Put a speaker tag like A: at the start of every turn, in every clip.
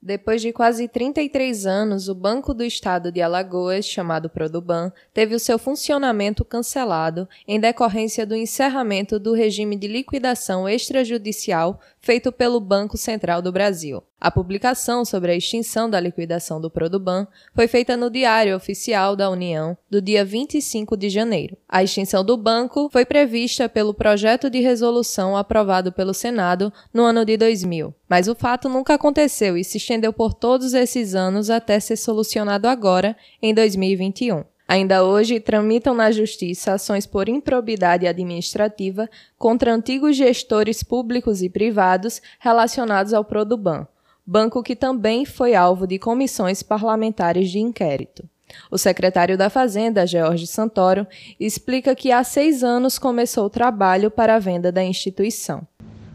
A: Depois de quase 33 anos, o Banco do Estado de Alagoas, chamado Produban, teve o seu funcionamento cancelado em decorrência do encerramento do regime de liquidação extrajudicial feito pelo Banco Central do Brasil. A publicação sobre a extinção da liquidação do Produban foi feita no Diário Oficial da União do dia 25 de janeiro. A extinção do banco foi prevista pelo projeto de resolução aprovado pelo Senado no ano de 2000, mas o fato nunca aconteceu e se estendeu por todos esses anos até ser solucionado agora, em 2021. Ainda hoje tramitam na Justiça ações por improbidade administrativa contra antigos gestores públicos e privados relacionados ao Produban, banco que também foi alvo de comissões parlamentares de inquérito. O secretário da Fazenda, George Santoro, explica que há seis anos começou o trabalho para a venda da instituição.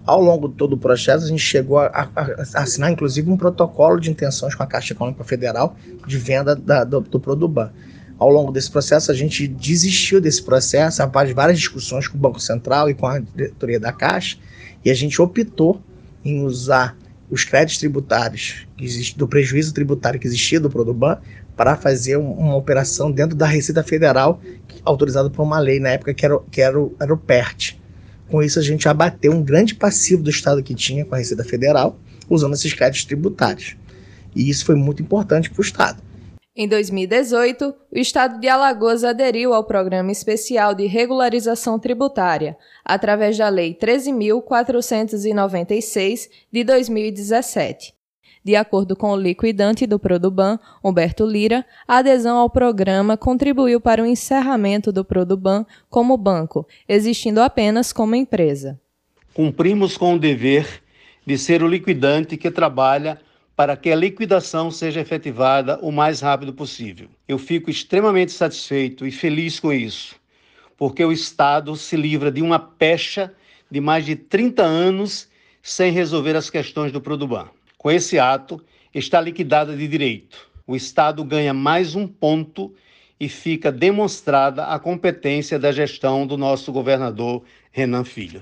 B: Ao longo de todo o processo, a gente chegou a, a, a assinar, inclusive, um protocolo de intenções com a Caixa Econômica Federal de venda da, do, do Produban ao longo desse processo, a gente desistiu desse processo após várias discussões com o Banco Central e com a diretoria da Caixa, e a gente optou em usar os créditos tributários do prejuízo tributário que existia do Produban para fazer uma operação dentro da Receita Federal, autorizada por uma lei na época que era, que era, o, era o PERT. Com isso, a gente abateu um grande passivo do Estado que tinha com a Receita Federal, usando esses créditos tributários. E isso foi muito importante para o Estado.
A: Em 2018, o Estado de Alagoas aderiu ao Programa Especial de Regularização Tributária, através da Lei 13.496 de 2017. De acordo com o liquidante do Produban, Humberto Lira, a adesão ao programa contribuiu para o encerramento do Produban como banco, existindo apenas como empresa.
C: Cumprimos com o dever de ser o liquidante que trabalha para que a liquidação seja efetivada o mais rápido possível. Eu fico extremamente satisfeito e feliz com isso, porque o Estado se livra de uma pecha de mais de 30 anos sem resolver as questões do Produban. Com esse ato, está liquidada de direito. O Estado ganha mais um ponto e fica demonstrada a competência da gestão do nosso governador Renan Filho.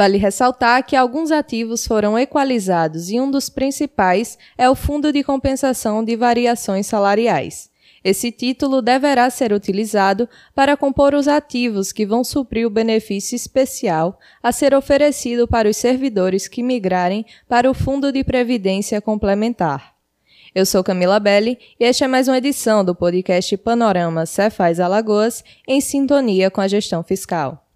A: Vale ressaltar que alguns ativos foram equalizados e um dos principais é o Fundo de Compensação de Variações Salariais. Esse título deverá ser utilizado para compor os ativos que vão suprir o benefício especial a ser oferecido para os servidores que migrarem para o Fundo de Previdência Complementar. Eu sou Camila Belli e esta é mais uma edição do podcast Panorama Cefaz Alagoas em sintonia com a gestão fiscal.